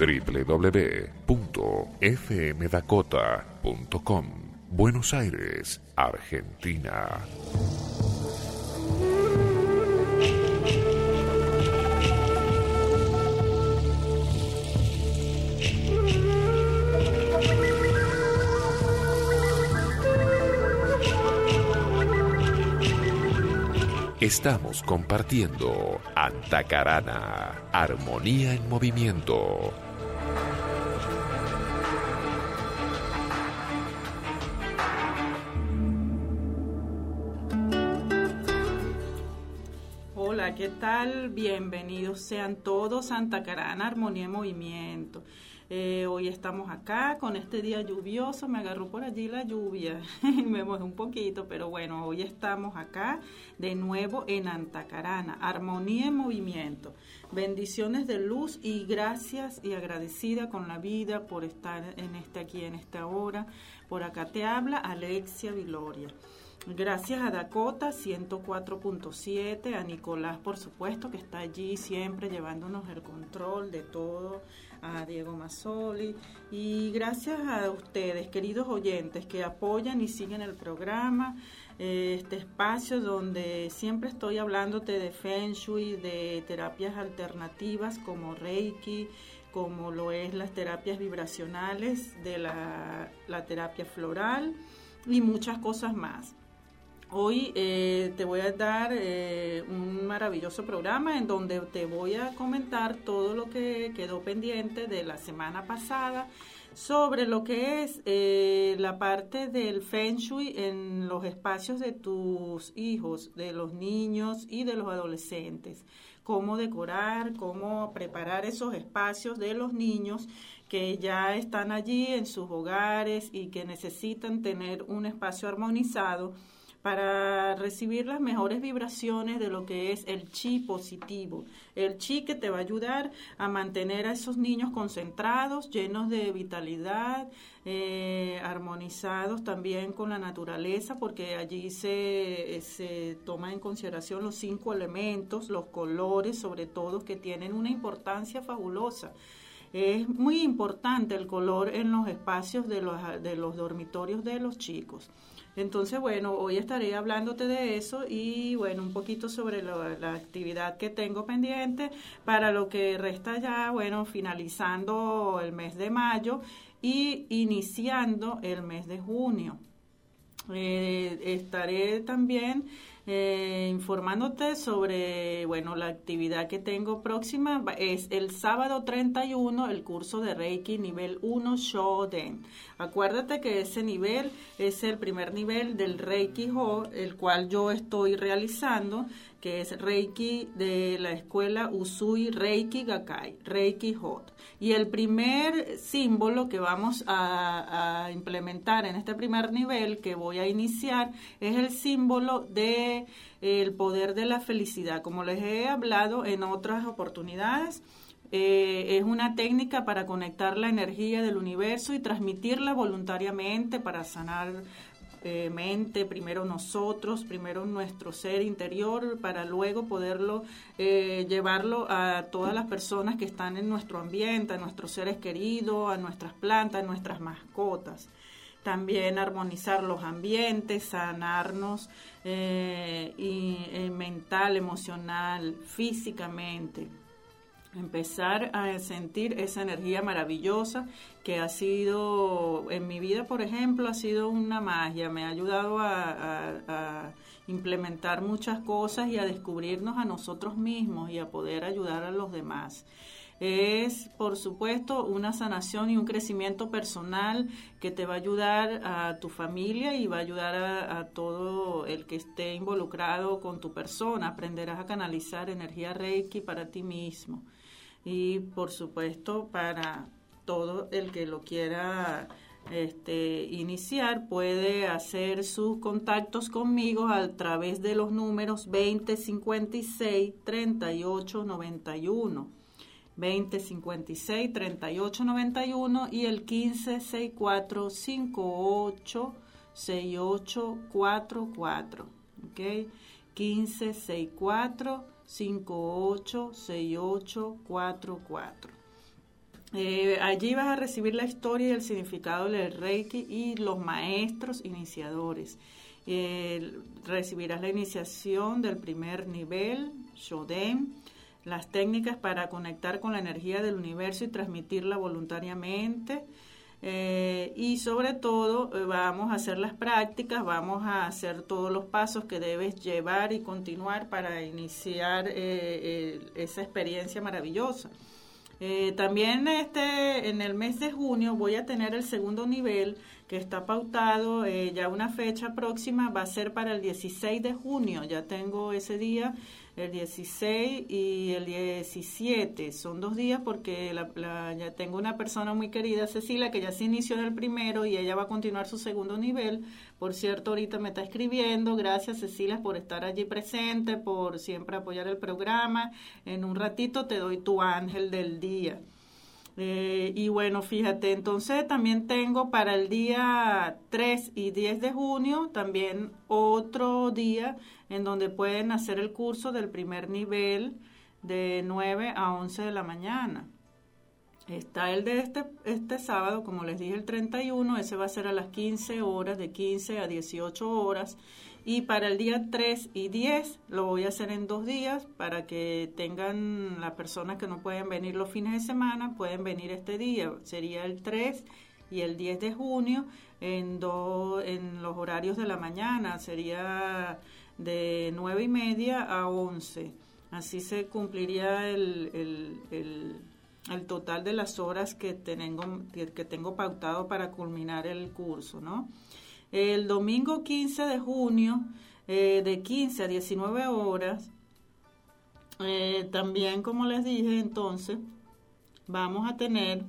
www.fmdakota.com Buenos Aires, Argentina. Estamos compartiendo Antacarana, Armonía en Movimiento. Bienvenidos sean todos a Antacarana, Armonía en Movimiento. Eh, hoy estamos acá con este día lluvioso, me agarró por allí la lluvia y me mojé un poquito, pero bueno, hoy estamos acá de nuevo en Antacarana, armonía en movimiento. Bendiciones de luz y gracias y agradecida con la vida por estar en este aquí en esta hora. Por acá te habla Alexia Viloria. Gracias a Dakota 104.7, a Nicolás por supuesto que está allí siempre llevándonos el control de todo a Diego Mazzoli y gracias a ustedes, queridos oyentes, que apoyan y siguen el programa, eh, este espacio donde siempre estoy hablándote de Feng Shui, de terapias alternativas como Reiki, como lo es las terapias vibracionales, de la, la terapia floral y muchas cosas más. Hoy eh, te voy a dar eh, un maravilloso programa en donde te voy a comentar todo lo que quedó pendiente de la semana pasada sobre lo que es eh, la parte del feng shui en los espacios de tus hijos, de los niños y de los adolescentes. Cómo decorar, cómo preparar esos espacios de los niños que ya están allí en sus hogares y que necesitan tener un espacio armonizado para recibir las mejores vibraciones de lo que es el chi positivo. El chi que te va a ayudar a mantener a esos niños concentrados, llenos de vitalidad, eh, armonizados también con la naturaleza, porque allí se, se toma en consideración los cinco elementos, los colores sobre todo, que tienen una importancia fabulosa. Es muy importante el color en los espacios de los, de los dormitorios de los chicos. Entonces, bueno, hoy estaré hablándote de eso y, bueno, un poquito sobre la actividad que tengo pendiente para lo que resta ya, bueno, finalizando el mes de mayo y iniciando el mes de junio. Eh, estaré también eh, informándote sobre, bueno, la actividad que tengo próxima. Es el sábado 31 el curso de Reiki nivel 1 Shoden. Acuérdate que ese nivel es el primer nivel del Reiki Ho, el cual yo estoy realizando que es Reiki de la escuela Usui Reiki Gakai, Reiki Hot. Y el primer símbolo que vamos a, implementar en este primer nivel que voy a iniciar es el símbolo de el poder de la felicidad. Como les he hablado en otras oportunidades, eh, es una técnica para conectar la energía del universo y transmitirla voluntariamente para sanar eh, mente, primero nosotros, primero nuestro ser interior, para luego poderlo eh, llevarlo a todas las personas que están en nuestro ambiente, a nuestros seres queridos, a nuestras plantas, a nuestras mascotas. También armonizar los ambientes, sanarnos eh, y, mental, emocional, físicamente empezar a sentir esa energía maravillosa que ha sido, en mi vida, por ejemplo, ha sido una magia, me ha ayudado a, implementar muchas cosas y a descubrirnos a nosotros mismos y a poder ayudar a los demás. Es, por supuesto, una sanación y un crecimiento personal que te va a ayudar a tu familia y va a ayudar a, a todo el que esté involucrado con tu persona. Aprenderás a canalizar energía Reiki para ti mismo y por supuesto para todo el que lo quiera este, iniciar puede hacer sus contactos conmigo a través de los números 2056 3891 2056 3891 y el 1564 58 6844 ¿ok? 1564 586844. Eh, allí vas a recibir la historia y el significado del Reiki y los maestros iniciadores. recibirás la iniciación del primer nivel, Shoden, las técnicas para conectar con la energía del universo y transmitirla voluntariamente. Eh, y sobre todo eh, vamos a hacer las prácticas, vamos a hacer todos los pasos que debes llevar y continuar para iniciar esa experiencia maravillosa. Eh, también este, en el mes de junio voy a tener el segundo nivel que está pautado, eh, ya una fecha próxima va a ser para el 16 de junio, ya tengo ese día el 16 y el 17. Son dos días porque ya tengo una persona muy querida, Cecilia, que ya se inició en el primero y ella va a continuar su segundo nivel. Por cierto, ahorita me está escribiendo. Gracias, Cecilia, por estar allí presente, por siempre apoyar el programa. En un ratito te doy tu ángel del día. Eh, y bueno, fíjate, entonces también tengo para el día 3 y 10 de junio también otro día en donde pueden hacer el curso del primer nivel de 9 a 11 de la mañana. Está el de este, este sábado, como les dije, el 31, ese va a ser a las 15 horas, de 15 a 18 horas. Y para el día 3 y 10 lo voy a hacer en dos días para que tengan las personas que no pueden venir los fines de semana, pueden venir este día. Sería el 3 y el 10 de junio en, en los horarios de la mañana. Sería de 9 y media a 11. Así se cumpliría el, el, el, total de las horas que tengo, que tengo pautado para culminar el curso, ¿no? El domingo 15 de junio, eh, de 15 a 19 horas, eh, también como les dije entonces, vamos a tener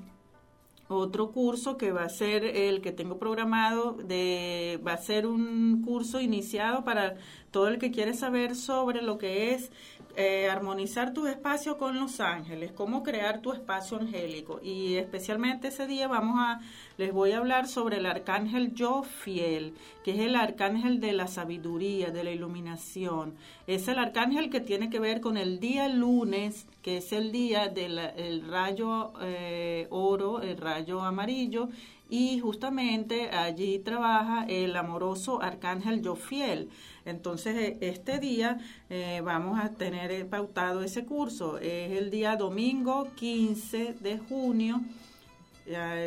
otro curso que va a ser el que tengo programado de va a ser un curso iniciado para todo el que quiere saber sobre lo que es eh, armonizar tu espacio con los ángeles, cómo crear tu espacio angélico. Y especialmente ese día vamos a, les voy a hablar sobre el arcángel Yo Fiel, que es el arcángel de la sabiduría, de la iluminación. Es el arcángel que tiene que ver con el día lunes, que es el día del rayo eh, oro, el rayo amarillo, y justamente allí trabaja el amoroso arcángel Jofiel. Entonces, e, este día eh, vamos a tener eh, pautado ese curso. Es el día domingo 15 de junio,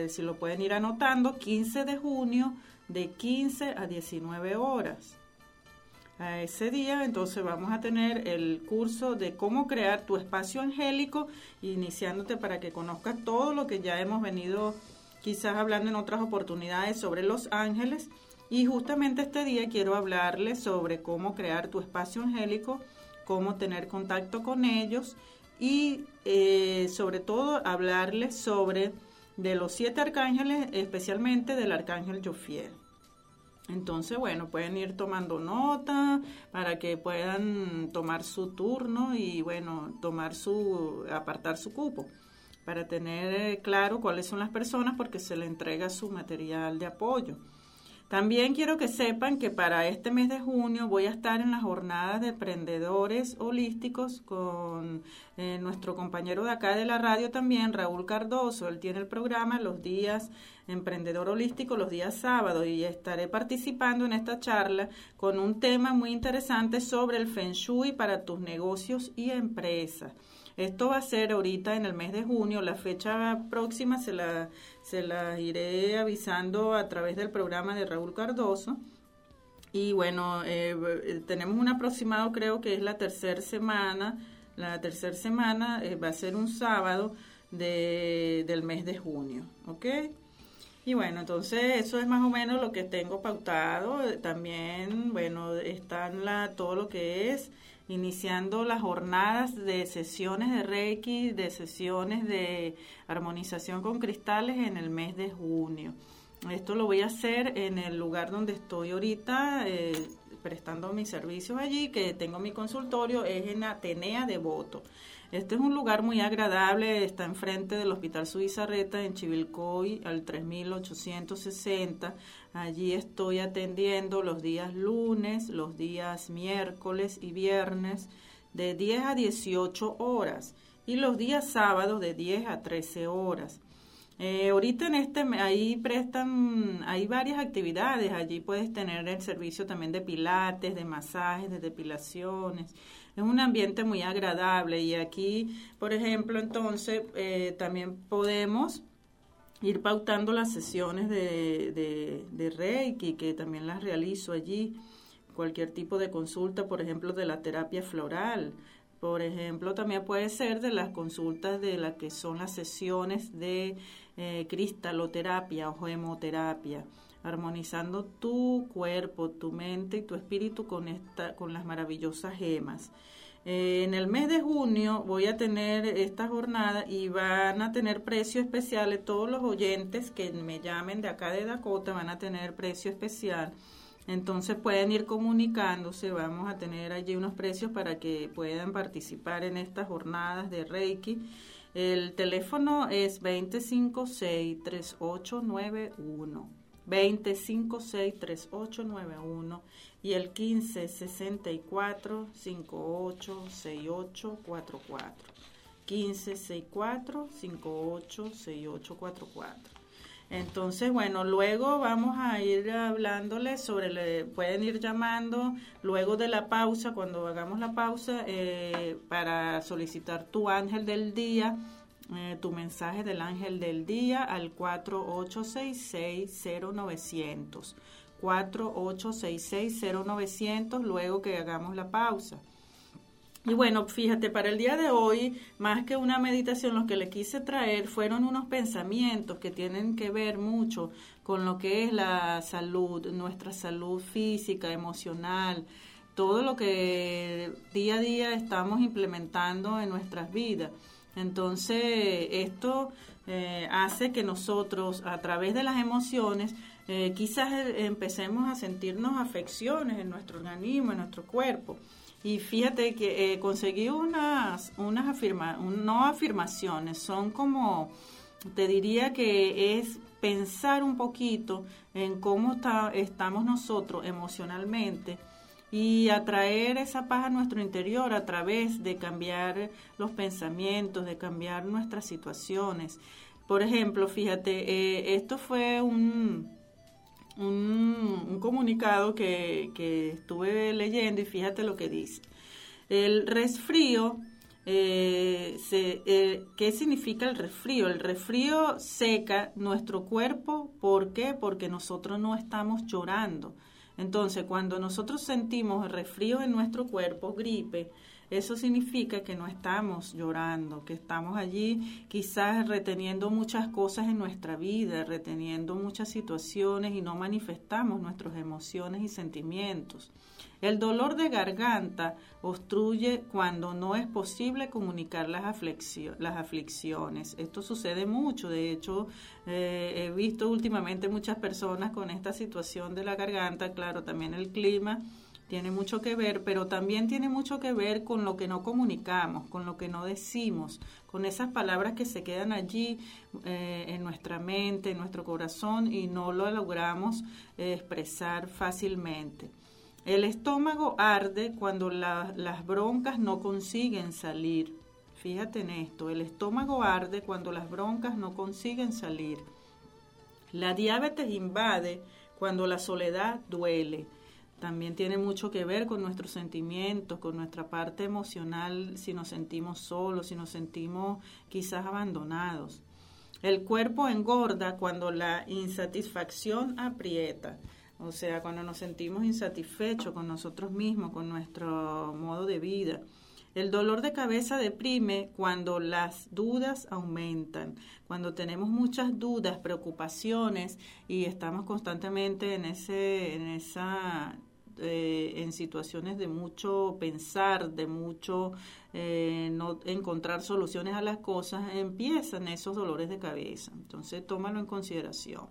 si lo pueden ir anotando, 15 de junio de 15 a 19 horas. A ese día entonces vamos a tener el curso de cómo crear tu espacio angélico, iniciándote para que conozcas todo lo que ya hemos venido quizás hablando en otras oportunidades sobre los ángeles. Y justamente este día quiero hablarles sobre cómo crear tu espacio angélico, cómo tener contacto con ellos y eh, sobre todo hablarles sobre de los siete arcángeles, especialmente del arcángel Jofiel. Entonces, bueno, pueden ir tomando nota para que puedan tomar su turno y, bueno, tomar su, apartar su cupo para tener eh, claro cuáles son las personas porque se le entrega su material de apoyo. También quiero que sepan que para este mes de junio voy a estar en las jornadas de emprendedores holísticos con eh, nuestro compañero de acá de la radio también, Raúl Cardoso. Él tiene el programa los días Emprendedor Holístico, los días sábados, y estaré participando en esta charla con un tema muy interesante sobre el Feng Shui para tus negocios y empresas. Esto va a ser ahorita en el mes de junio, la fecha próxima se la, se la iré avisando a través del programa de Raúl Cardoso. Y bueno, eh, tenemos un aproximado, creo que es la tercera semana, la tercera semana eh, va a ser un sábado de, del mes de junio, ¿ok? Y bueno, entonces eso es más o menos lo que tengo pautado. También, bueno, están la, todo lo que es iniciando las jornadas de sesiones de Reiki, de sesiones de armonización con cristales en el mes de junio. Esto lo voy a hacer en el lugar donde estoy ahorita eh, prestando mis servicios allí, que tengo mi consultorio, es en Atenea Devoto. Este es un lugar muy agradable, está enfrente del Hospital Suizarreta en Chivilcoy al 3860. Allí estoy atendiendo los días lunes, los días miércoles y viernes de 10 a 18 horas y los días sábados de 10 a 13 horas. Eh, ahorita en este, ahí prestan, hay varias actividades, allí puedes tener el servicio también de pilates, de masajes, de depilaciones. Es un ambiente muy agradable y aquí, por ejemplo, entonces eh, también podemos ir pautando las sesiones de, de, de Reiki, que también las realizo allí. Cualquier tipo de consulta, por ejemplo, de la terapia floral. Por ejemplo, también puede ser de las consultas de las que son las sesiones de eh, cristaloterapia o hemoterapia, armonizando tu cuerpo, tu mente y tu espíritu con, esta, con las maravillosas gemas. En el mes de junio voy a tener esta jornada y van a tener precio especiales. Todos los oyentes que me llamen de acá de Dakota van a tener precio especial. Entonces pueden ir comunicándose, vamos a tener allí unos precios para que puedan participar en estas jornadas de Reiki. El teléfono es 256-3891. 256-3891 y el 1564 586844 1564 586844 entonces, bueno, luego vamos a ir hablándoles sobre, pueden ir llamando luego de la pausa, cuando hagamos la pausa, eh, para solicitar tu ángel del día, eh, tu mensaje del ángel del día al 48660900. 48660900 luego que hagamos la pausa. Y bueno, fíjate, para el día de hoy, más que una meditación, lo que le quise traer fueron unos pensamientos que tienen que ver mucho con lo que es la salud, nuestra salud física, emocional, todo lo que día a día estamos implementando en nuestras vidas. Entonces, esto eh, hace que nosotros, a través de las emociones, eh, quizás eh, empecemos a sentirnos afecciones en nuestro organismo, en nuestro cuerpo. Y fíjate que eh, conseguí unas, unas no afirmaciones, son como, te diría que es pensar un poquito en cómo está, estamos nosotros emocionalmente y atraer esa paz a nuestro interior a través de cambiar los pensamientos, de cambiar nuestras situaciones. Por ejemplo, fíjate, esto fue un, un, comunicado que, que, estuve leyendo y fíjate lo que dice. El resfrío, eh, eh, ¿qué significa el resfrío? El resfrío seca nuestro cuerpo, ¿por qué? Porque nosotros no estamos llorando. Entonces, cuando nosotros sentimos el resfrío en nuestro cuerpo, gripe, eso significa que no estamos llorando, que estamos allí quizás reteniendo muchas cosas en nuestra vida, reteniendo muchas situaciones y no manifestamos nuestras emociones y sentimientos. El dolor de garganta obstruye cuando no es posible comunicar las, aflicciones. Esto sucede mucho. De hecho, eh, he visto últimamente muchas personas con esta situación de la garganta. Claro, también el clima tiene mucho que ver, pero también tiene mucho que ver con lo que no comunicamos, con lo que no decimos, con esas palabras que se quedan allí eh, en nuestra mente, en nuestro corazón y no lo logramos eh, expresar fácilmente. El estómago arde cuando las broncas no consiguen salir. Fíjate en esto, el estómago arde cuando las broncas no consiguen salir. La diabetes invade cuando la soledad duele. También tiene mucho que ver con nuestros sentimientos, con nuestra parte emocional, si nos sentimos solos, si nos sentimos quizás abandonados. El cuerpo engorda cuando la insatisfacción aprieta, o sea, cuando nos sentimos insatisfechos con nosotros mismos, con nuestro modo de vida. El dolor de cabeza deprime cuando las dudas aumentan, cuando tenemos muchas dudas, preocupaciones y estamos constantemente en ese, en esa eh, en situaciones de mucho pensar, de mucho eh, no encontrar soluciones a las cosas, empiezan esos dolores de cabeza. Entonces, tómalo en consideración.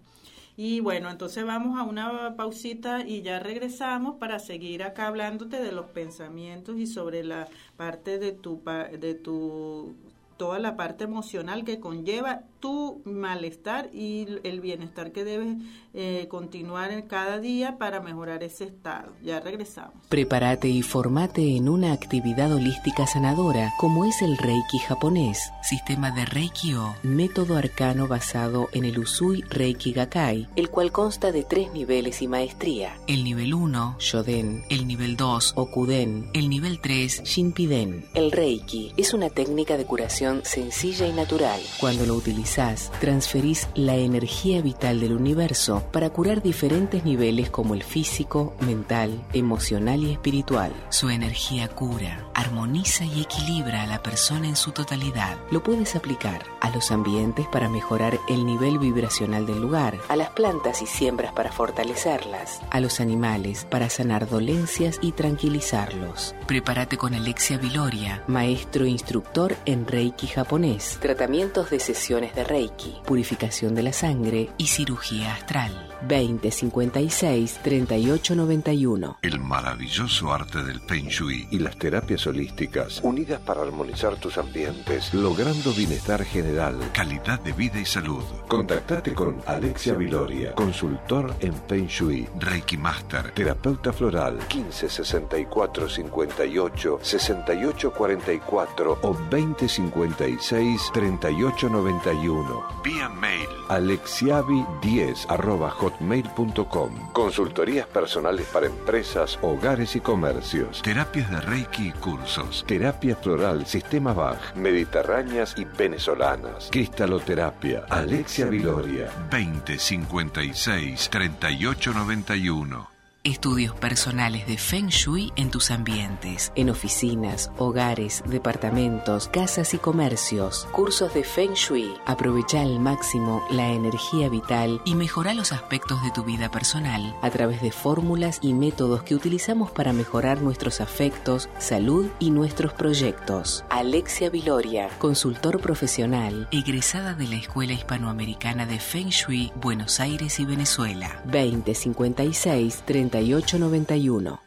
Y bueno, entonces vamos a una pausita y ya regresamos para seguir acá hablándote de los pensamientos y sobre la parte de tu, de tu toda la parte emocional que conlleva tu malestar y el bienestar que debes eh, continuar cada día para mejorar ese estado. Ya regresamos. Prepárate y formate en una actividad holística sanadora como es el Reiki japonés, sistema de Reiki O, método arcano basado en el Usui Reiki Gakai, el cual consta de tres niveles y maestría. El nivel 1, Shoden, el nivel 2, Okuden, el nivel 3, Shinpiden. El Reiki es una técnica de curación sencilla y natural. Cuando lo utilizas, transferís la energía vital del universo para curar diferentes niveles como el físico, mental, emocional y espiritual. Su energía cura, armoniza y equilibra a la persona en su totalidad. Lo puedes aplicar a los ambientes para mejorar el nivel vibracional del lugar, a las plantas y siembras para fortalecerlas, a los animales para sanar dolencias y tranquilizarlos. Prepárate con Alexia Viloria, maestro instructor en Reiki japonés, tratamientos de sesiones de Reiki, purificación de la sangre y cirugía astral. 2056 3891. El maravilloso arte del Feng Shui y las terapias holísticas unidas para armonizar tus ambientes, logrando bienestar general, calidad de vida y salud. Contactate con Alexia Viloria, consultor en Feng Shui, Reiki Master, terapeuta floral 1564 58 68 44 o 2056 3891. Vía mail alexiavi10 arroba hotmail.com. Consultorías personales para empresas, hogares y comercios. Terapias de Reiki y cursos. Terapia floral, sistema Bach, mediterráneas y venezolanas. Cristaloterapia. Alexia Viloria. 2056 3891. Estudios personales de Feng Shui en tus ambientes, en oficinas, hogares, departamentos, casas y comercios. Cursos de Feng Shui. Aprovecha al máximo la energía vital y mejora los aspectos de tu vida personal a través de fórmulas y métodos que utilizamos para mejorar nuestros afectos, salud y nuestros proyectos. Alexia Viloria, consultor profesional, egresada de la Escuela Hispanoamericana de Feng Shui, Buenos Aires y Venezuela. 2056 30 3891.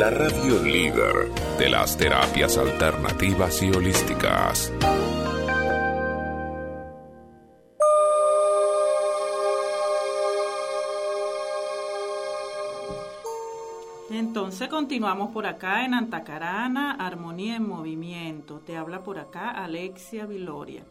la radio líder de las terapias alternativas y holísticas. Entonces continuamos por acá en Antacarana, Armonía en Movimiento. Te habla por acá Alexia Viloria.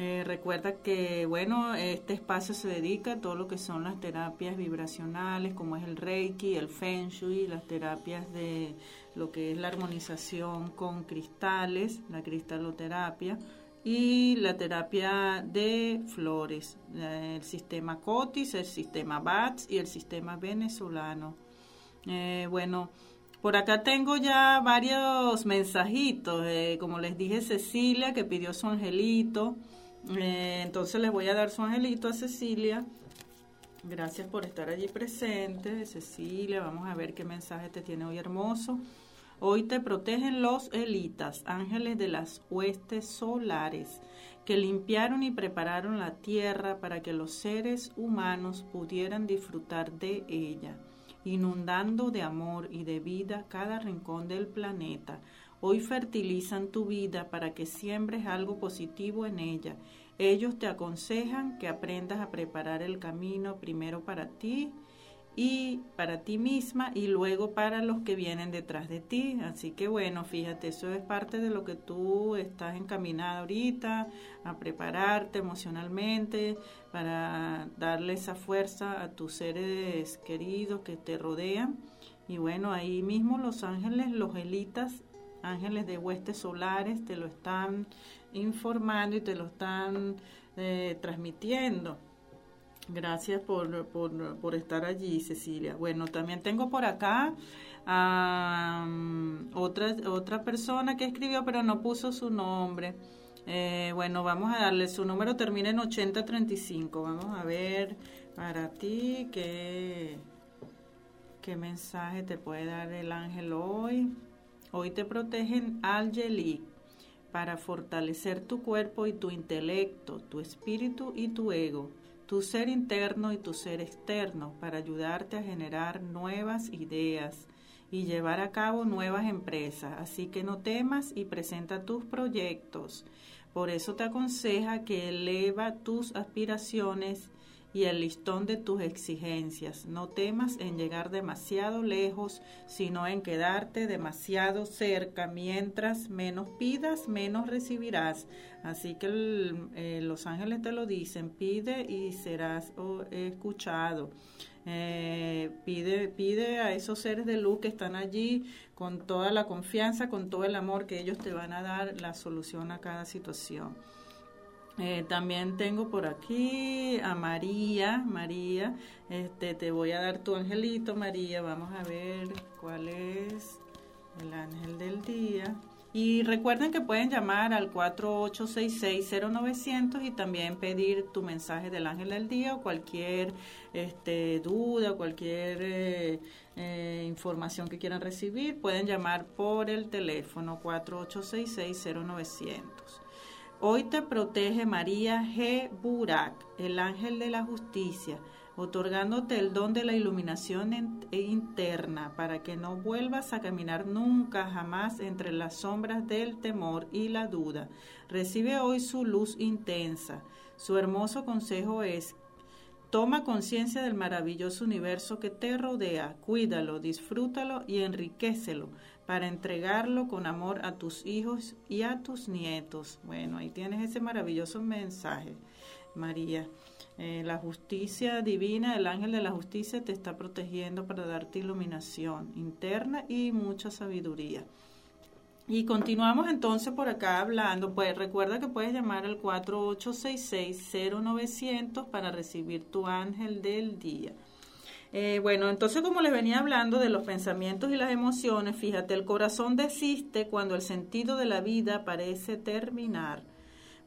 Eh, recuerda que, bueno, este espacio se dedica a todo lo que son las terapias vibracionales, como es el Reiki, el Feng Shui, las terapias de lo que es la armonización con cristales, la cristaloterapia, y la terapia de flores, eh, el sistema COTIS, el sistema BATS y el sistema venezolano. Eh, bueno, por acá tengo ya varios mensajitos, como les dije Cecilia que pidió su angelito. Eh, entonces les voy a dar su angelito a Cecilia. Gracias por estar allí presente, Cecilia. Vamos a ver qué mensaje te tiene hoy hermoso. Hoy te protegen los elitas, ángeles de las huestes solares, que limpiaron y prepararon la tierra para que los seres humanos pudieran disfrutar de ella, inundando de amor y de vida cada rincón del planeta Hoy fertilizan tu vida para que siembres algo positivo en ella. Ellos te aconsejan que aprendas a preparar el camino primero para ti y para ti misma y luego para los que vienen detrás de ti. Así que bueno, fíjate, eso es parte de lo que tú estás encaminada ahorita, a prepararte emocionalmente para darle esa fuerza a tus seres queridos que te rodean. Y bueno, ahí mismo los ángeles, los elitas, ángeles de huestes solares te lo están informando y te lo están eh, transmitiendo. Gracias por, por, estar allí, Cecilia. Bueno, también tengo por acá a otra, otra persona que escribió, pero no puso su nombre. Eh, bueno, vamos a darle, su número termina en 8035. Vamos a ver para ti qué, qué mensaje te puede dar el ángel hoy. Hoy te protegen al para fortalecer tu cuerpo y tu intelecto, tu espíritu y tu ego, tu ser interno y tu ser externo, para ayudarte a generar nuevas ideas y llevar a cabo nuevas empresas. Así que no temas y presenta tus proyectos. Por eso te aconseja que eleva tus aspiraciones y el listón de tus exigencias. No temas en llegar demasiado lejos, sino en quedarte demasiado cerca. Mientras menos pidas, menos recibirás. Así que eh, los ángeles te lo dicen, pide y serás oh, escuchado. Eh, pide, pide a esos seres de luz que están allí con toda la confianza, con todo el amor que ellos te van a dar la solución a cada situación. Eh, también tengo por aquí a María. María, este, te voy a dar tu angelito, María. Vamos a ver cuál es el ángel del día. Y recuerden que pueden llamar al 4866-0900 y también pedir tu mensaje del ángel del día o cualquier este, duda, cualquier eh, eh, información que quieran recibir. Pueden llamar por el teléfono 4866-0900. Hoy te protege María G. Burak, el ángel de la justicia, otorgándote el don de la iluminación e interna para que no vuelvas a caminar nunca jamás entre las sombras del temor y la duda. Recibe hoy su luz intensa. Su hermoso consejo es Toma conciencia del maravilloso universo que te rodea, cuídalo, disfrútalo y enriquecelo para entregarlo con amor a tus hijos y a tus nietos. Bueno, ahí tienes ese maravilloso mensaje, María. Eh, la justicia divina, el ángel de la justicia te está protegiendo para darte iluminación interna y mucha sabiduría. Y continuamos entonces por acá hablando. Pues recuerda que puedes llamar al 4866-0900 para recibir tu ángel del día. Eh, bueno, entonces como les venía hablando de los pensamientos y las emociones, fíjate, el corazón desiste cuando el sentido de la vida parece terminar.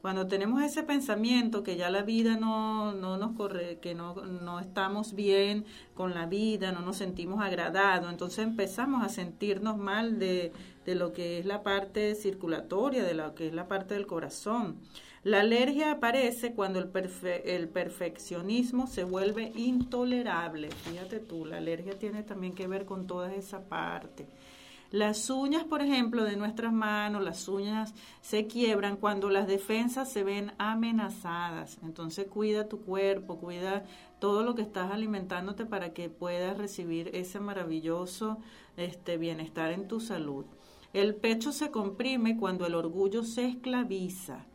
Cuando tenemos ese pensamiento que ya la vida no, no nos corre, que no, no estamos bien con la vida, no nos sentimos agradados, entonces empezamos a sentirnos mal de, de lo que es la parte circulatoria, de lo que es la parte del corazón. La alergia aparece cuando el, el perfeccionismo se vuelve intolerable. Fíjate tú, la alergia tiene también que ver con toda esa parte. Las uñas, por ejemplo, de nuestras manos, las uñas se quiebran cuando las defensas se ven amenazadas. Entonces cuida tu cuerpo, cuida todo lo que estás alimentándote para que puedas recibir ese maravilloso este, bienestar en tu salud. El pecho se comprime cuando el orgullo se esclaviza.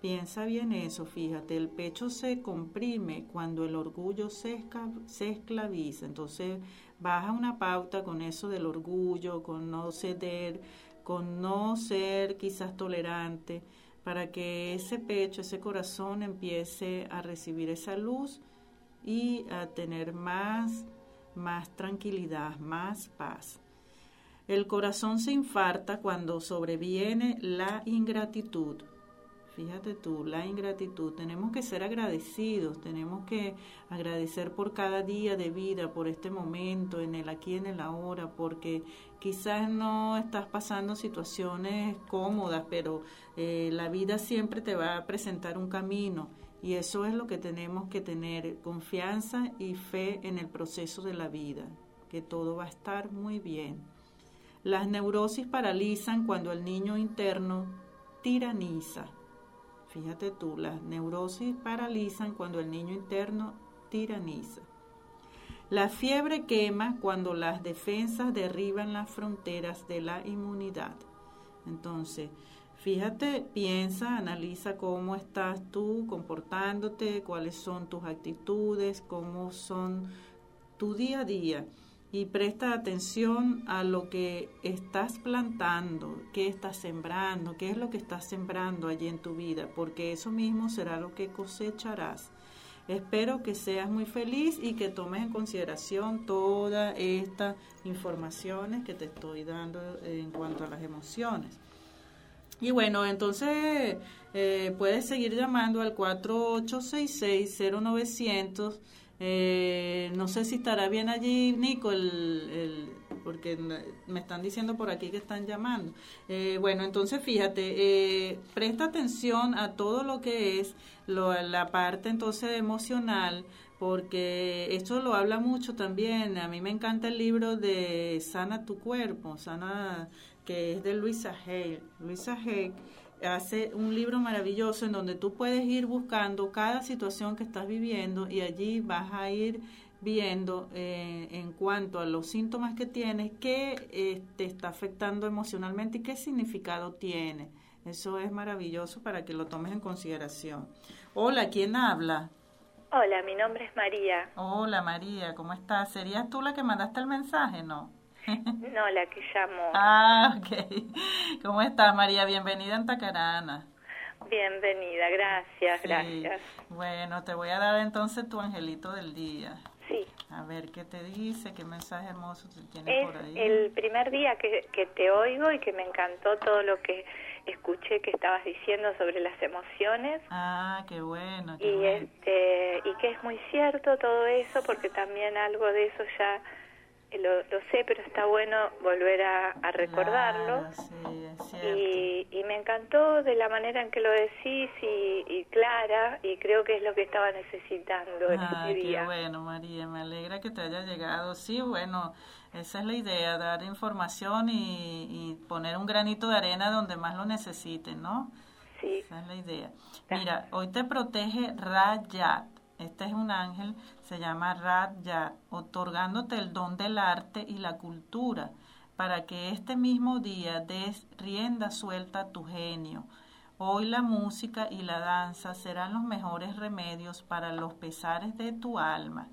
Piensa bien eso, fíjate, el pecho se comprime cuando el orgullo se, esclaviza. Entonces, baja una pauta con eso del orgullo, con no ceder, con no ser quizás tolerante, para que ese pecho, ese corazón empiece a recibir esa luz y a tener más, más tranquilidad, más paz. El corazón se infarta cuando sobreviene la ingratitud. Fíjate tú, la ingratitud. Tenemos que ser agradecidos, tenemos que agradecer por cada día de vida, por este momento, en el aquí, en el ahora, porque quizás no estás pasando situaciones cómodas, pero eh, la vida siempre te va a presentar un camino y eso es lo que tenemos que tener, confianza y fe en el proceso de la vida, que todo va a estar muy bien. Las neurosis paralizan cuando el niño interno tiraniza. Fíjate tú, las neurosis paralizan cuando el niño interno tiraniza. La fiebre quema cuando las defensas derriban las fronteras de la inmunidad. Entonces, fíjate, piensa, analiza cómo estás tú comportándote, cuáles son tus actitudes, cómo son tu día a día y presta atención a lo que estás plantando, qué estás sembrando, qué es lo que estás sembrando allí en tu vida, porque eso mismo será lo que cosecharás. Espero que seas muy feliz y que tomes en consideración todas estas informaciones que te estoy dando en cuanto a las emociones. Y bueno, entonces eh, puedes seguir llamando al 4866-0900 eh, no sé si estará bien allí, Nico, el, porque me están diciendo por aquí que están llamando. Eh, bueno, entonces fíjate, eh, presta atención a todo lo que es la parte entonces emocional, porque esto lo habla mucho también. A mí me encanta el libro de Sana tu cuerpo, Sana, que es de Luisa Hay. Luisa Hay hace un libro maravilloso en donde tú puedes ir buscando cada situación que estás viviendo y allí vas a ir viendo eh, en cuanto a los síntomas que tienes, qué eh, te está afectando emocionalmente y qué significado tiene. Eso es maravilloso para que lo tomes en consideración. Hola, ¿quién habla? Hola, mi nombre es María. Hola, María, ¿cómo estás? ¿Serías tú la que mandaste el mensaje, no? No, la que llamo. Ah, ok. ¿Cómo estás, María? Bienvenida en Tacarana. Bienvenida, gracias, gracias. Bueno, te voy a dar entonces tu angelito del día. Sí. A ver qué te dice, qué mensaje hermoso tienes por ahí. El primer día que, que te oigo y que me encantó todo lo que escuché que estabas diciendo sobre las emociones. Ah, qué bueno. y este y que es muy cierto todo eso porque también algo de eso ya lo, lo, sé, pero está bueno volver a, recordarlo. y, y, me encantó de la manera en que lo decís y, y clara, y creo que es lo que estaba necesitando en este día. Qué bueno, María, me alegra que te haya llegado. Sí, bueno, esa es la idea, dar información y, poner un granito de arena donde más lo necesiten, ¿no? Sí. Esa es la idea. Mira, hoy te protege Rayat este es un ángel, se llama Radya, otorgándote el don del arte y la cultura para que este mismo día des rienda suelta a tu genio. Hoy la música y la danza serán los mejores remedios para los pesares de tu alma.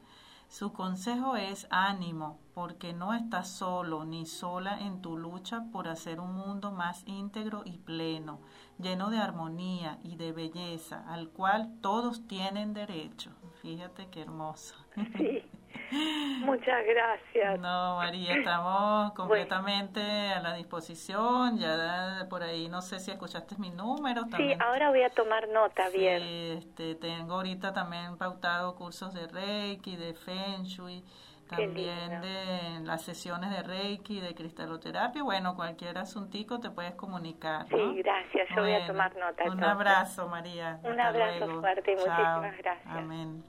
Su consejo es ánimo, porque no estás solo ni sola en tu lucha por hacer un mundo más íntegro y pleno lleno de armonía y de belleza, al cual todos tienen derecho. Fíjate qué hermoso. Sí. Muchas gracias. No, María, estamos completamente a la disposición. Ya por ahí no sé si escuchaste mi número. Sí, ahora voy a tomar nota bien. Este, tengo ahorita también pautado cursos de Reiki, de Feng Shui también de las sesiones de Reiki, de cristaloterapia, bueno, cualquier asuntico te puedes comunicar. Sí, gracias, yo voy a tomar nota. Un abrazo, María. Un abrazo fuerte y muchísimas gracias. Amén.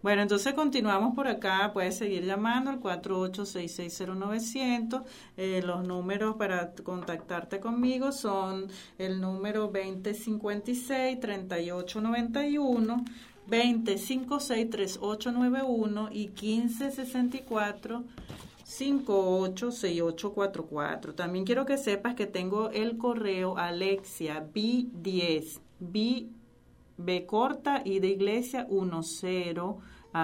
Bueno, entonces continuamos por acá. Puedes seguir llamando al 48660900. Eh, los números para contactarte conmigo son el número 2056-3891, 2056-3891 y 1564. 586844. También quiero que sepas que tengo el correo Alexia B10 B B corta y de iglesia 10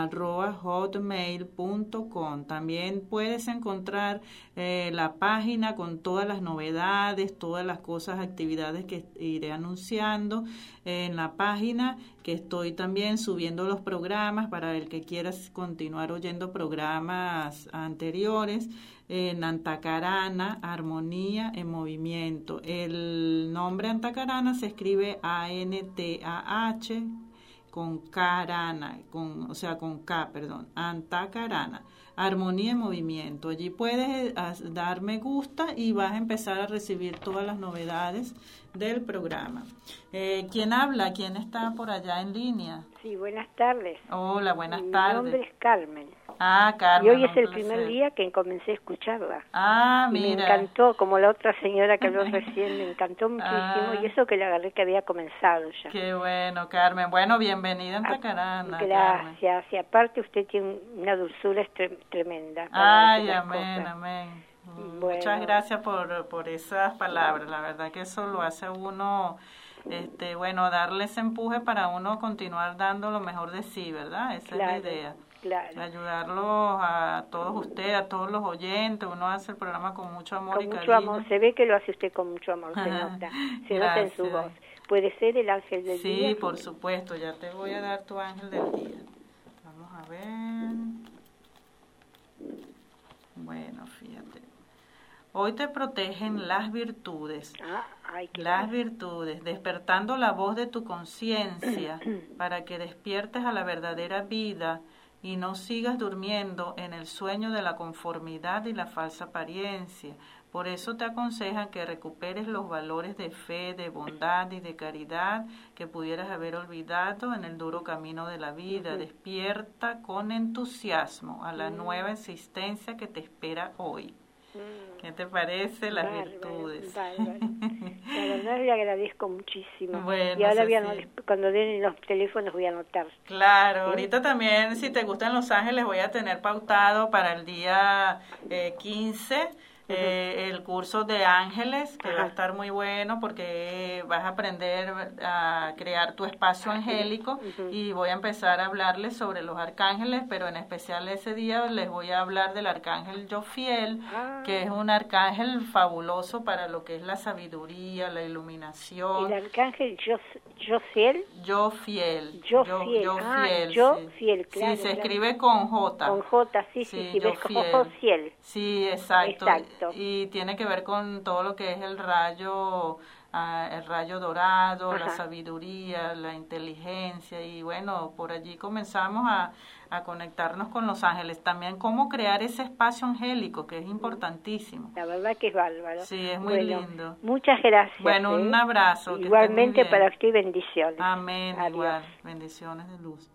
arroba hotmail.com. También puedes encontrar eh, la página con todas las novedades, todas las cosas, actividades que iré anunciando en la página, que estoy también subiendo los programas para el que quieras continuar oyendo programas anteriores en Antacarana, Armonía en Movimiento. El nombre Antacarana se escribe A-N-T-A-H con Carana, con, o sea, con K, perdón, Antacarana. Armonía en Movimiento. Allí puedes eh, dar me gusta y vas a empezar a recibir todas las novedades del programa. Eh, ¿Quién habla? ¿Quién está por allá en línea? Sí, buenas tardes. Hola, buenas tardes. Mi nombre es Carmen. Ah, Carmen. Y hoy es el primer día que comencé a escucharla. Ah, mira. me encantó, como la otra señora que habló recién, me encantó muchísimo ah. y eso que le agarré que había comenzado ya. Qué bueno, Carmen. Bueno, bienvenida en ah, Tacarana. Gracias. Y aparte usted tiene una dulzura tremenda. Ay, amén, amén. Muchas gracias por, por esas palabras. La verdad que eso lo hace uno, este, bueno, darle ese empuje para uno continuar dando lo mejor de sí, ¿verdad? Esa es la idea. Claro. Ayudarlos a todos ustedes, a todos los oyentes. Uno hace el programa con mucho amor con mucho amor. Se ve que lo hace usted con mucho amor, se nota. Se nota en su voz. ¿Puede ser el ángel del día? Sí, por supuesto. Ya te voy a dar tu ángel del día. Vamos a ver. Bueno, fíjate. Hoy te protegen las virtudes. Ah, las virtudes, despertando la voz de tu conciencia para que despiertes a la verdadera vida y no sigas durmiendo en el sueño de la conformidad y la falsa apariencia. Por eso te aconsejan que recuperes los valores de fe, de bondad y de caridad que pudieras haber olvidado en el duro camino de la vida. Despierta con entusiasmo a la nueva existencia que te espera hoy. Mm. ¿Qué te parece las virtudes? La verdad le agradezco muchísimo. y ahora cuando den los teléfonos voy a anotar. Claro, ahorita también si te gustan Los Ángeles voy a tener pautado para el día eh, 15 eh, el curso de ángeles, que va a estar muy bueno porque vas a aprender a crear tu espacio angélico y voy a empezar a hablarles sobre los arcángeles, pero en especial ese día les voy a hablar del arcángel Jofiel, ah. que es un arcángel fabuloso para lo que es la sabiduría, la iluminación. ¿El arcángel Jofiel? Jofiel. Jofiel, yo, fiel, claro. Sí, se escribe con J. Con J, sí, sí, sí, como Josiel. Sí, exacto. exacto. Y tiene que ver con todo lo que es el rayo, ah, el rayo dorado, la sabiduría, la inteligencia. Y bueno, por allí comenzamos a, conectarnos con los ángeles. También cómo crear ese espacio angélico, que es importantísimo. La verdad que es bárbaro. Sí, es muy lindo. Muchas gracias. Bueno, un ¿eh? abrazo. Igualmente para usted, bendiciones. Amén. Igual, bendiciones de luz.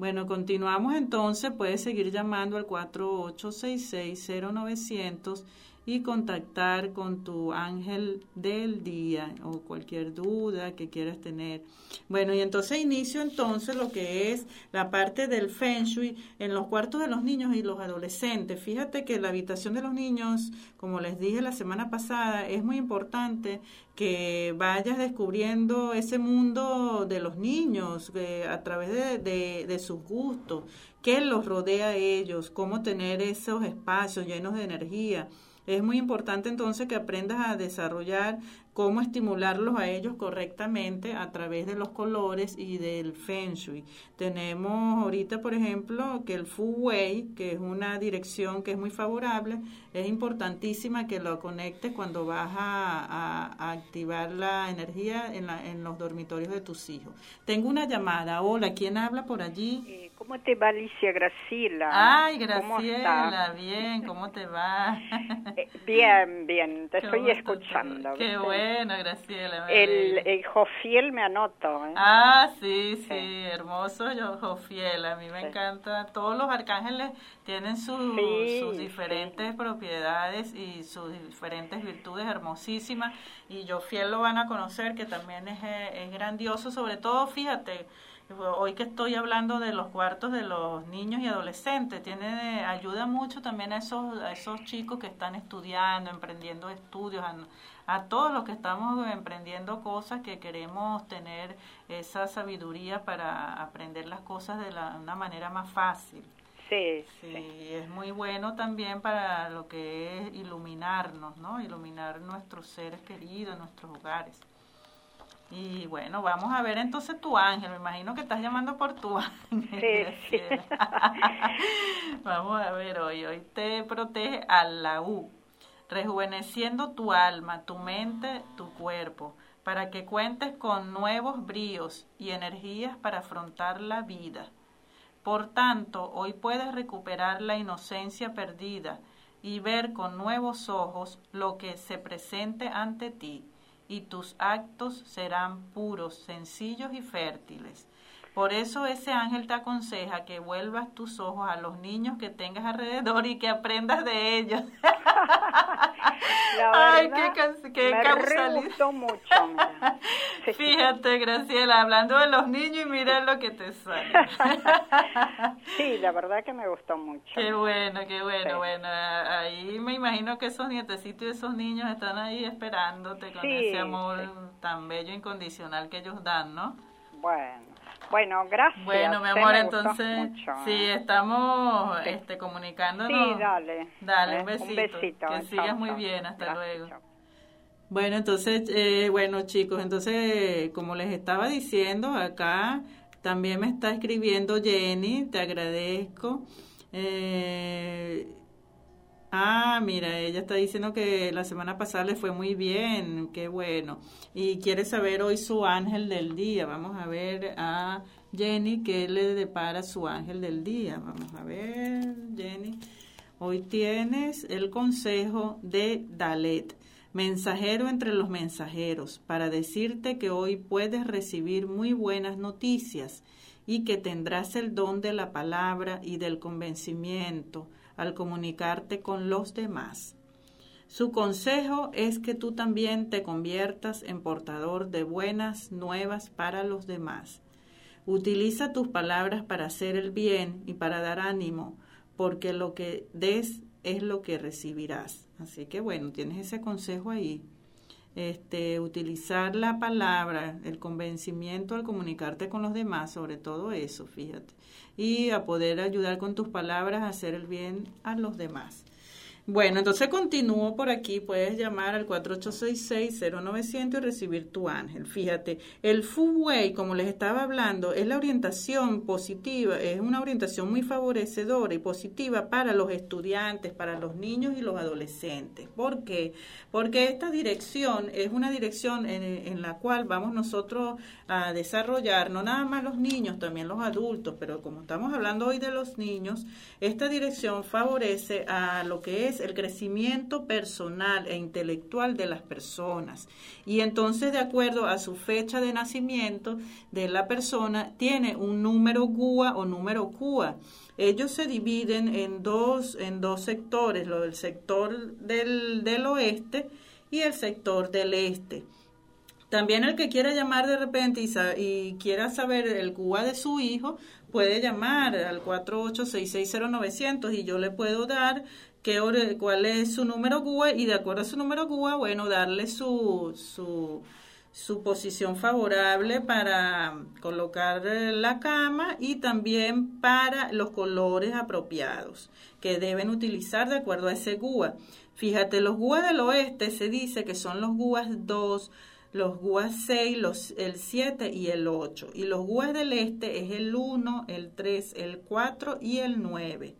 Bueno, continuamos entonces. Puedes seguir llamando al 48660900 y contactar con tu ángel del día o cualquier duda que quieras tener. Bueno, y entonces inicio entonces lo que es la parte del feng shui en los cuartos de los niños y los adolescentes. Fíjate que la habitación de los niños, como les dije la semana pasada, es muy importante que vayas descubriendo ese mundo de los niños a través de, de, de sus gustos, qué los rodea a ellos, cómo tener esos espacios llenos de energía es muy importante entonces que aprendas a desarrollar cómo estimularlos a ellos correctamente a través de los colores y del feng shui. Tenemos ahorita, por ejemplo, que el Fu Wei, que es una dirección que es muy favorable, es importantísima que lo conectes cuando vas a, activar la energía en, la, en, los dormitorios de tus hijos. Tengo una llamada. Hola, ¿quién habla por allí? Eh, ¿Cómo te va, Alicia Graciela? Ay, bien, ¿cómo te va? Eh, bien, bien, te estoy escuchando. Qué bueno bueno, Graciela. El, el, Jofiel me anoto. ¿eh? Ah, sí, sí, hermoso yo, Jofiel. A mí me encanta. Todos los arcángeles tienen sus diferentes propiedades y sus diferentes virtudes hermosísimas. Y Jofiel lo van a conocer, que también es, es grandioso. Sobre todo, fíjate, hoy que estoy hablando de los cuartos de los niños y adolescentes, tiene ayuda mucho también a esos, a esos chicos que están estudiando, emprendiendo estudios, a, todos los que estamos emprendiendo cosas que queremos tener esa sabiduría para aprender las cosas de la, una manera más fácil. Sí, sí, es muy bueno también para lo que es iluminarnos, ¿no? Iluminar nuestros seres queridos, nuestros hogares. Y bueno, vamos a ver entonces tu ángel. Me imagino que estás llamando por tu ángel. Sí, vamos a ver hoy. Hoy te protege a la U, rejuveneciendo tu alma, tu mente, tu cuerpo, para que cuentes con nuevos bríos y energías para afrontar la vida. Por tanto, hoy puedes recuperar la inocencia perdida y ver con nuevos ojos lo que se presente ante ti y tus actos serán puros, sencillos y fértiles. Por eso ese ángel te aconseja que vuelvas tus ojos a los niños que tengas alrededor y que aprendas de ellos. Ay, qué, qué me gustó mucho. Fíjate, Graciela, hablando de los niños y mira lo que te sale. sí, la verdad que me gustó mucho. Qué bueno, qué bueno. Bueno, ahí me imagino que esos nietecitos y esos niños están ahí esperándote con ese amor tan bello incondicional que ellos dan, ¿no? Bueno. Bueno, gracias. Bueno, mi amor, entonces, sí, estamos este, comunicándonos. Sí, dale. Dale, un besito. Un besito. Que sigas muy bien, hasta luego. Bueno, entonces, eh, bueno chicos, entonces, como les estaba diciendo, acá también me está escribiendo Jenny, te agradezco. Eh, Ah, mira, ella está diciendo que la semana pasada le fue muy bien, qué bueno. Y quiere saber hoy su ángel del día. Vamos a ver a Jenny qué le depara su ángel del día. Vamos a ver, Jenny. Hoy tienes el consejo de Dalet, mensajero entre los mensajeros, para decirte que hoy puedes recibir muy buenas noticias y que tendrás el don de la palabra y del convencimiento al comunicarte con los demás. Su consejo es que tú también te conviertas en portador de buenas nuevas para los demás. Utiliza tus palabras para hacer el bien y para dar ánimo, porque lo que des es lo que recibirás. Así que bueno, tienes ese consejo ahí. Este, utilizar la palabra, el convencimiento al comunicarte con los demás, sobre todo eso, fíjate y a poder ayudar con tus palabras a hacer el bien a los demás. Bueno, entonces continúo por aquí. Puedes llamar al 4866-0900 y recibir tu ángel. Fíjate, el Fu Wei, como les estaba hablando, es la orientación positiva, es una orientación muy favorecedora y positiva para los estudiantes, para los niños y los adolescentes. ¿Por qué? Porque esta dirección es una dirección en, en la cual vamos nosotros a desarrollar, no nada más los niños, también los adultos, pero como estamos hablando hoy de los niños, esta dirección favorece a lo que es el crecimiento personal e intelectual de las personas. Y entonces, de acuerdo a su fecha de nacimiento de la persona, tiene un número GUA o número CUA. Ellos se dividen en dos, en dos sectores, lo del sector del, del oeste y el sector del este. También el que quiera llamar de repente y, quiera saber el CUA de su hijo, puede llamar al 48660900 y yo le puedo dar qué, cuál es su número GUA y de acuerdo a su número GUA, bueno, darle su, su, su posición favorable para colocar la cama y también para los colores apropiados que deben utilizar de acuerdo a ese GUA. Fíjate, los GUA del oeste se dice que son los GUAs 2, los GUAs 6, los, el 7 y el 8. Y los GUAs del este es el 1, el 3, el 4 y el 9.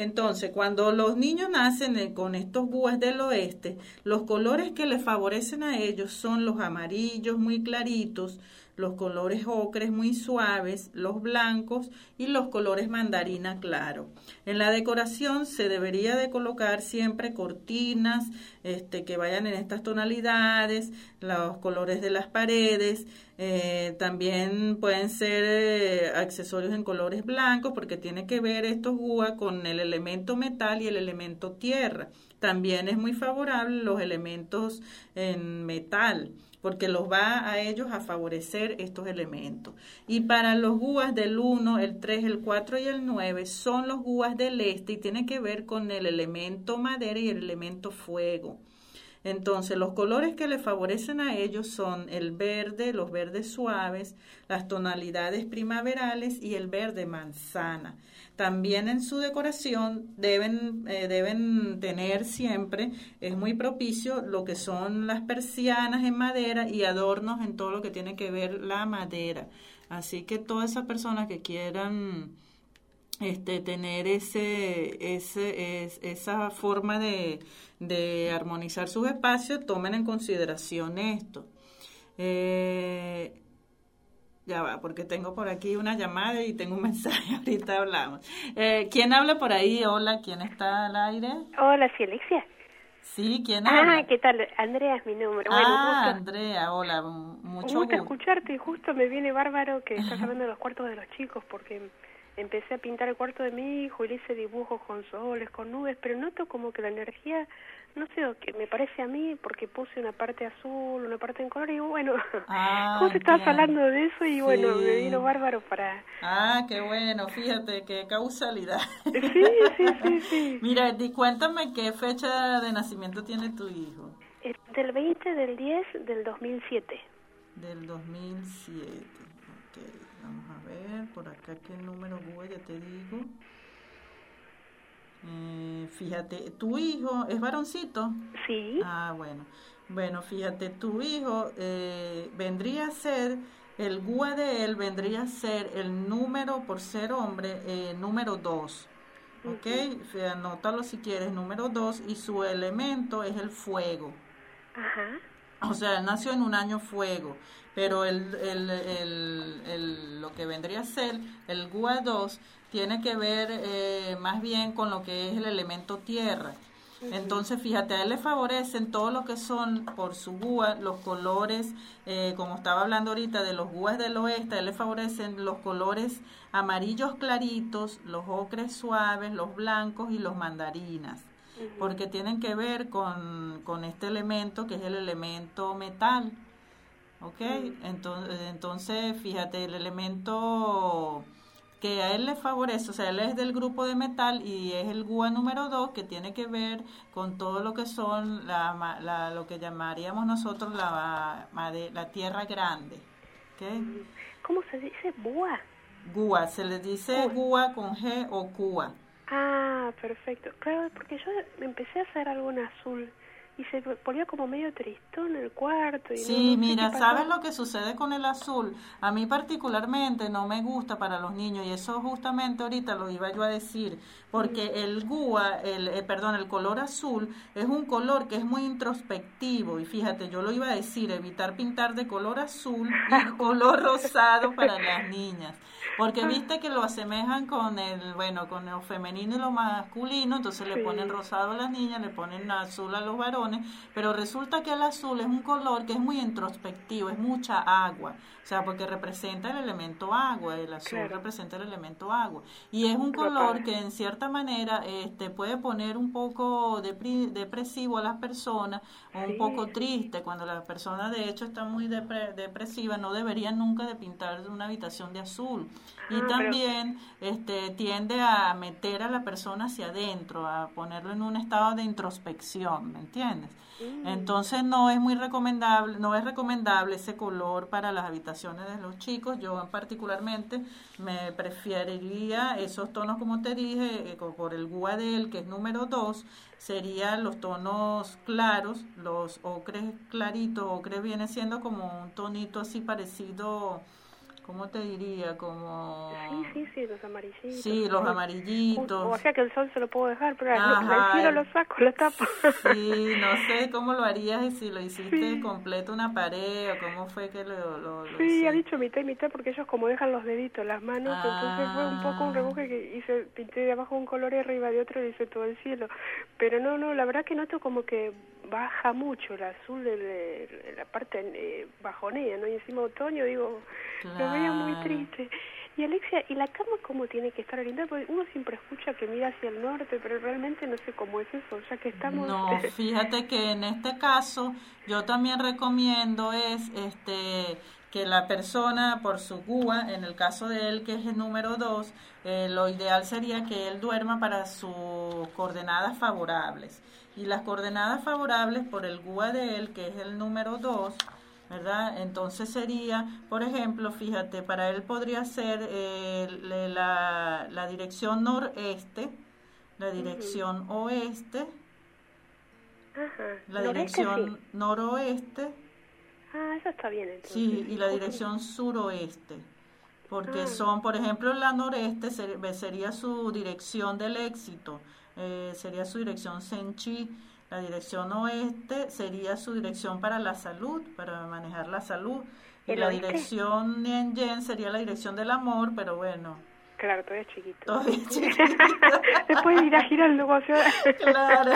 Entonces, cuando los niños nacen eh, con estos búhos del oeste, los colores que les favorecen a ellos son los amarillos muy claritos, los colores ocres muy suaves, los blancos y los colores mandarina claro. En la decoración se debería de colocar siempre cortinas este, que vayan en estas tonalidades, los colores de las paredes, eh, también pueden ser eh, accesorios en colores blancos porque tiene que ver estos gua con el elemento metal y el elemento tierra. También es muy favorable los elementos en metal porque los va a ellos a favorecer estos elementos. Y para los gúas del 1, el 3, el 4 y el 9 son los gúas del este y tiene que ver con el elemento madera y el elemento fuego. Entonces, los colores que le favorecen a ellos son el verde, los verdes suaves, las tonalidades primaverales y el verde manzana. También en su decoración deben, eh, deben tener siempre, es muy propicio, lo que son las persianas en madera y adornos en todo lo que tiene que ver la madera. Así que todas esas personas que quieran este, tener ese, ese, esa forma de, de, armonizar sus espacios, tomen en consideración esto. Eh, ya va, porque tengo por aquí una llamada y tengo un mensaje, ahorita hablamos. Eh, ¿Quién habla por ahí? Hola, ¿quién está al aire? Hola, sí, Alexia. Sí, ¿quién habla? Ah, ¿qué tal? Andrea es mi número. ah, Andrea, hola, mucho gusto. escucharte, justo me viene bárbaro que estás hablando de los cuartos de los chicos, porque empecé a pintar el cuarto de mi hijo y le hice dibujos con soles, con nubes, pero noto como que la energía no sé, que me parece a mí, porque puse una parte azul, una parte en color, y bueno, ah, justo estabas hablando de eso y bueno, me vino bárbaro para... Ah, qué bueno, fíjate, qué causalidad. Sí, sí, sí, sí. Mira, di, cuéntame qué fecha de nacimiento tiene tu hijo. del 20 del 10 del 2007. Del 2007, ok, vamos a ver, por acá qué número voy, ya te digo. Eh, fíjate, tu hijo es varoncito. Sí. Ah, bueno. Bueno, fíjate, tu hijo eh, vendría a ser, el GUA de él vendría a ser el número, por ser hombre, eh, número 2. ¿Ok? Anótalo si quieres, número 2, y su elemento es el fuego. Ajá. O sea, él nació en un año fuego, pero el, el, el, el lo que vendría a ser el GUA 2 tiene que ver eh, más bien con lo que es el elemento tierra. Entonces, fíjate, a él le favorecen todo lo que son, por su gúa, los colores, eh, como estaba hablando ahorita de los gúas del oeste, a él le favorecen los colores amarillos claritos, los ocres suaves, los blancos y los mandarinas, porque tienen que ver con, con, este elemento que es el elemento metal. ¿Ok? Entonces, entonces, fíjate, el elemento que a él le favorece, o sea, él es del grupo de metal y es el GUA número 2 que tiene que ver con todo lo que son la, la lo que llamaríamos nosotros la, la tierra grande. ¿okay? ¿Cómo se dice GUA? GUA, se le dice GUA con G o CUA. Ah, perfecto. Claro, porque yo empecé a hacer algo en azul y se ponía como medio tristón en el cuarto. Y sí, mira, ¿sabes lo que sucede con el azul? A mí particularmente no me gusta para los niños y eso justamente ahorita lo iba yo a decir, porque el gua, el, eh, perdón, el color azul es un color que es muy introspectivo. Y fíjate, yo lo iba a decir, evitar pintar de color azul y color rosado para las niñas. Porque viste que lo asemejan con el, bueno, con lo femenino y lo masculino, entonces le ponen rosado a las niñas, le ponen azul a los varones, pero resulta que el azul es un color que es muy introspectivo, es mucha agua, o sea, porque representa el elemento agua, el azul representa el elemento agua, y es un color que en cierta manera este, puede poner un poco depresivo a las personas, o un poco triste, cuando la persona de hecho está muy depresiva, no debería nunca de pintar una habitación de azul y ah, también este, tiende a meter a la persona hacia adentro, a ponerlo en un estado de introspección, ¿me entiendes? Mm. Entonces no es muy recomendable, no es recomendable ese color para las habitaciones de los chicos. Yo particularmente me preferiría esos tonos, como te dije, por el guadel, que es número 2, serían los tonos claros, los ocres claritos, ocre viene siendo como un tonito así parecido ¿cómo te diría? Como... Sí, sí, sí, los amarillitos. Sí, los amarillitos. O sea que el sol se lo puedo dejar, pero al cielo lo saco, lo tapo. Sí, no sé cómo lo harías si lo hiciste completo una pared o cómo fue que lo... lo, sí, ha dicho mitad y mitad porque ellos como dejan los deditos, las manos, entonces fue un poco un rebuje que hice, pinté de abajo un color y arriba de otro y hice todo el cielo. Pero no, no, la verdad que noto como que baja mucho el azul de la parte eh, bajonea, ¿no? Y encima otoño, digo, veía muy triste. Y Alexia, ¿y la cama cómo tiene que estar orientada? Porque uno siempre escucha que mira hacia el norte, pero realmente no sé cómo es eso, ya que estamos... No, fíjate que en este caso yo también recomiendo es este que la persona por su GUA, en el caso de él que es el número 2, eh, lo ideal sería que él duerma para sus coordenadas favorables. Y las coordenadas favorables por el GUA de él, que es el número 2, ¿verdad? Entonces sería, por ejemplo, fíjate, para él podría ser eh, la, la, dirección noreste, la dirección oeste, la dirección noroeste. Ah, eso está bien. Sí, y la dirección suroeste. Porque ah. son, por ejemplo, la noreste sería su dirección del éxito, eh, sería su dirección Senchi la dirección oeste sería su dirección para la salud, para manejar la salud. Y la dirección Nien sería la dirección del amor, pero bueno, Claro, todavía es chiquito. Todavía es chiquito. Después ir a girar el negocio. claro.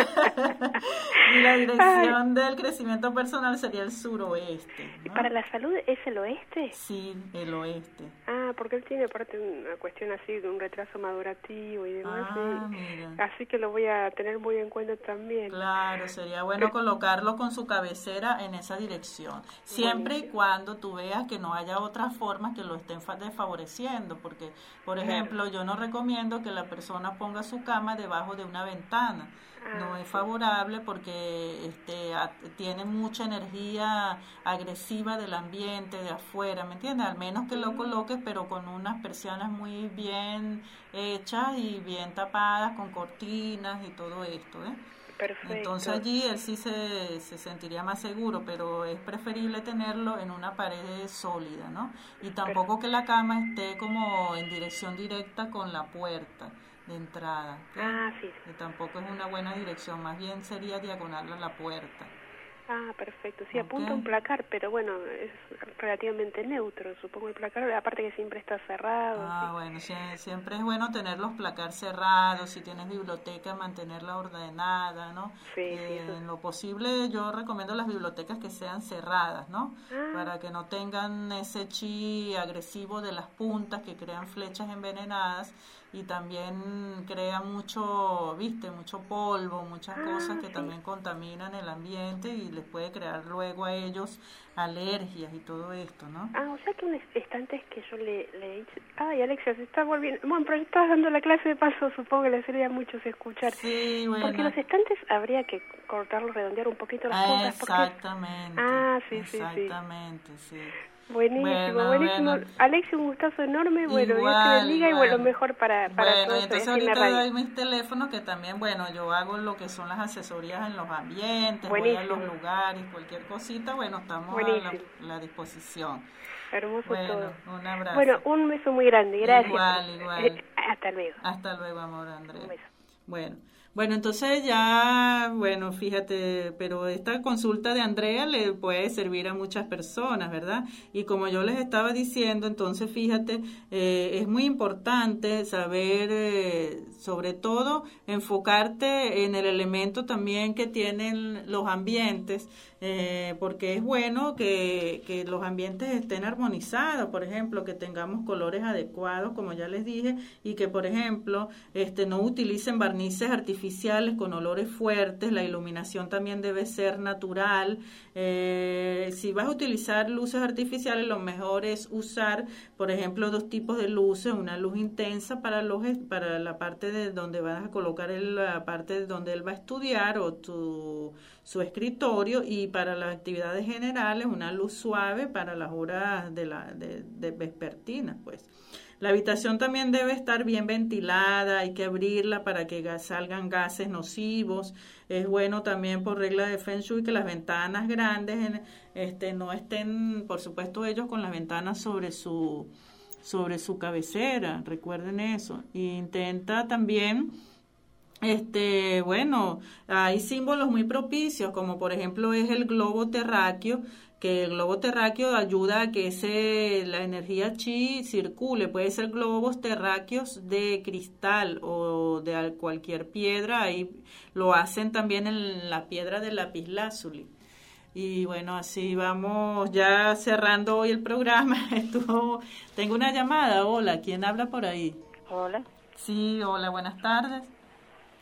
y la dirección del crecimiento personal sería el suroeste. ¿Y ¿Para la salud es el oeste? Sí, el oeste. Ah, porque él tiene aparte una cuestión así de un retraso madurativo y demás. Ah, Así que lo voy a tener muy en cuenta también. Claro, sería bueno colocarlo con su cabecera en esa dirección. Siempre y cuando tú veas que no haya otras formas que lo estén desfavoreciendo, porque, por ejemplo, ejemplo, yo no recomiendo que la persona ponga su cama debajo de una ventana. no ah, es favorable porque este, tiene mucha energía agresiva del ambiente, de afuera, ¿me entiendes? Al menos que lo coloques, pero con unas persianas muy bien hechas y bien tapadas, con cortinas y todo esto, ¿eh? Entonces allí él sí se, se sentiría más seguro, pero es preferible tenerlo en una pared sólida, ¿no? Y tampoco que la cama esté como en dirección directa con la puerta de entrada. Ah, sí. Que tampoco es una buena dirección, más bien sería diagonal a la puerta. Ah, perfecto. Sí, apunta un placar, pero bueno, es relativamente neutro, supongo el placar, aparte que siempre está cerrado. Ah, bueno, siempre es bueno tener los placar cerrados, si tienes biblioteca, mantenerla ordenada, ¿no? Sí, eh, En lo posible yo recomiendo las bibliotecas que sean cerradas, ¿no? Ah. Para que no tengan ese chi agresivo de las puntas que crean flechas envenenadas y también crea mucho, viste, mucho polvo, muchas ah, cosas que también contaminan el ambiente y les puede crear luego a ellos alergias y todo esto, ¿no? Ah, o sea que un estante es que yo le, le he ay Alexia, se está volviendo, bueno, pero estás dando la clase de paso, supongo que le sería a muchos escuchar. Sí, bueno. Porque los estantes habría que cortarlos, redondear un poquito las ah, Exactamente. Ah, sí, sí, sí. Exactamente, sí. Buenísimo, buenísimo. Alexi, un gustazo enorme. Bueno, Dios te bendiga y bueno, mejor para, para bueno, todos. entonces ahorita doy mis teléfonos que también, bueno, yo hago lo que son las asesorías en los ambientes, voy a los lugares, cualquier cosita, bueno, estamos a la, disposición. Hermoso bueno, Un abrazo. Bueno, un beso muy grande. Gracias. Igual, igual. Hasta luego. Hasta luego, amor. Un beso. Bueno. Bueno, entonces ya, bueno, fíjate, pero esta consulta de Andrea le puede servir a muchas personas, ¿verdad? Y como yo les estaba diciendo, entonces fíjate, eh, es muy importante saber, eh, sobre todo, enfocarte en el elemento también que tienen los ambientes eh, porque es bueno que, que, los ambientes estén armonizados, por ejemplo, que tengamos colores adecuados, como ya les dije, y que, por ejemplo, este, no utilicen barnices artificiales con olores fuertes, la iluminación también debe ser natural. Eh, si vas a utilizar luces artificiales, lo mejor es usar, por ejemplo, dos tipos de luces, una luz intensa para, los, para la parte de donde vas a colocar la parte de donde él va a estudiar o su escritorio y para las actividades generales una luz suave para las horas de, la, pues. La habitación también debe estar bien ventilada, hay que abrirla para que salgan gases nocivos. Es bueno también por regla de Feng Shui que las ventanas grandes este, no estén, por supuesto, ellos con las ventanas sobre su, sobre su cabecera, recuerden eso. E intenta también este, bueno, hay símbolos muy propicios, como por ejemplo es el globo terráqueo, que el globo terráqueo ayuda a que ese, la energía chi circule. Puede ser globos terráqueos de cristal o de cualquier piedra. Ahí lo hacen también en la piedra de lapislázuli. Y bueno, así vamos ya cerrando hoy el programa. Estuvo, tengo una llamada. Hola, ¿quién habla por ahí? Hola. Sí, hola, buenas tardes.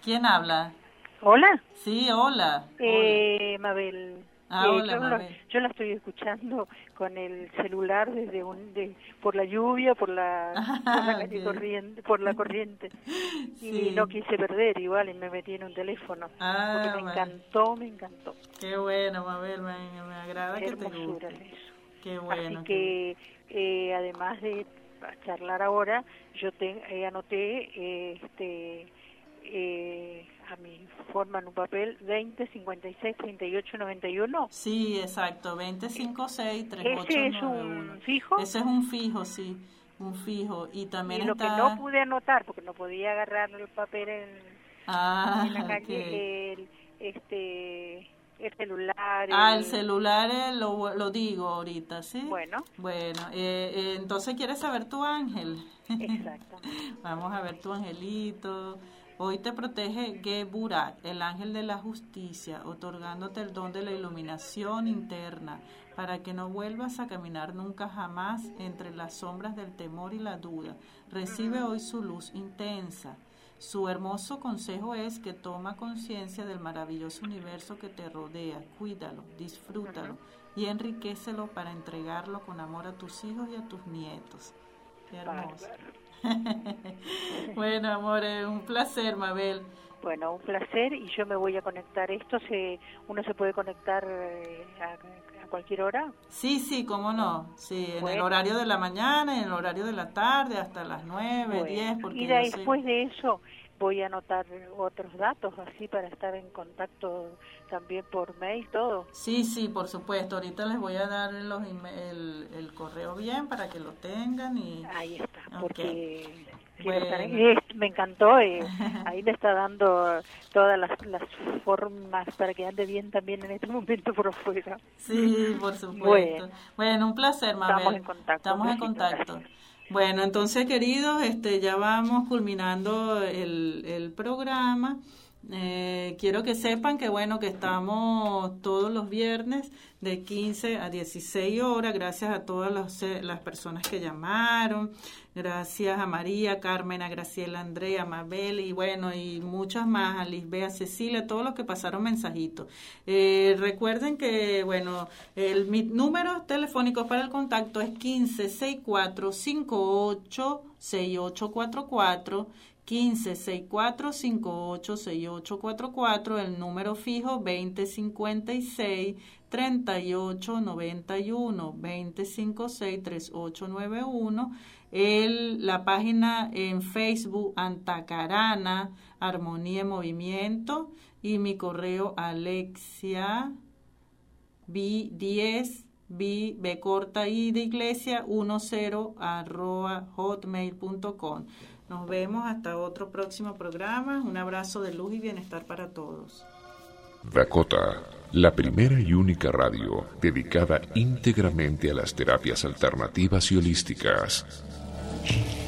¿Quién habla? Hola. Sí, hola. Eh, Mabel. Ah, hola, yo, la estoy escuchando con el celular desde un, de, por la lluvia, por la, por la corriente, por la corriente. Y no quise perder igual y me metí en un teléfono. Ah, porque me encantó, me encantó. Qué bueno, Mabel, me, me agrada que te guste. Eso. Qué bueno. Así que eh, además de charlar ahora, yo te, eh, anoté este eh, a mi forma en un papel 20 56 38 91 sí exacto 20 56 38 ese es un fijo. Ese es un fijo sí un fijo. Y también y lo que no pude anotar porque no podía agarrar el papel en, ah, en la calle el, este el celular ah el celular eh, lo, lo digo ahorita sí bueno. Bueno eh, eh, entonces quieres saber tu ángel exacto. Vamos a ver tu angelito Hoy te protege Geburat, el ángel de la justicia, otorgándote el don de la iluminación interna, para que no vuelvas a caminar nunca jamás entre las sombras del temor y la duda. Recibe hoy su luz intensa. Su hermoso consejo es que toma conciencia del maravilloso universo que te rodea, cuídalo, disfrútalo y enriquecelo para entregarlo con amor a tus hijos y a tus nietos. Qué hermoso. bueno, amor, un placer, Mabel. Bueno, un placer y yo me voy a conectar. ¿Esto se, uno se puede conectar eh, a, cualquier hora? Sí, sí, cómo no. Sí, en el horario de la mañana, en el horario de la tarde, hasta las nueve, diez. y después de eso, voy a anotar otros datos así para estar en contacto también por mail todo. Sí, sí, por supuesto. Ahorita les voy a dar los el, el correo bien para que lo tengan y porque me encantó y ahí me está dando todas las, las formas para que ande bien también en este momento por fuera. Sí, por supuesto. Bueno, un placer, Mabel. Estamos en contacto. Estamos en contacto. Bueno, entonces, queridos, este, ya vamos culminando el, el programa. Eh, quiero que sepan que bueno que estamos todos los viernes de 15 a 16 horas, gracias a todas las, eh, las personas que llamaron, gracias a María, Carmen, a Graciela, Andrea, Mabel y bueno, y muchas más, a Lisbea, Cecilia, todos los que pasaron mensajitos. Eh, recuerden que bueno, el mi número telefónico para el contacto es 15 64 58 6844 15 64 58 6844, el número fijo 2056 3891 256 3891, el, la página en Facebook Antacarana, Armonía en Movimiento y mi correo Alexia B10 B, B corta y de iglesia 10 arroba hotmail.com. Nos vemos hasta otro próximo programa. Un abrazo de luz y bienestar para todos. Dakota, la primera y única radio dedicada íntegramente a las terapias alternativas y holísticas. Thank you.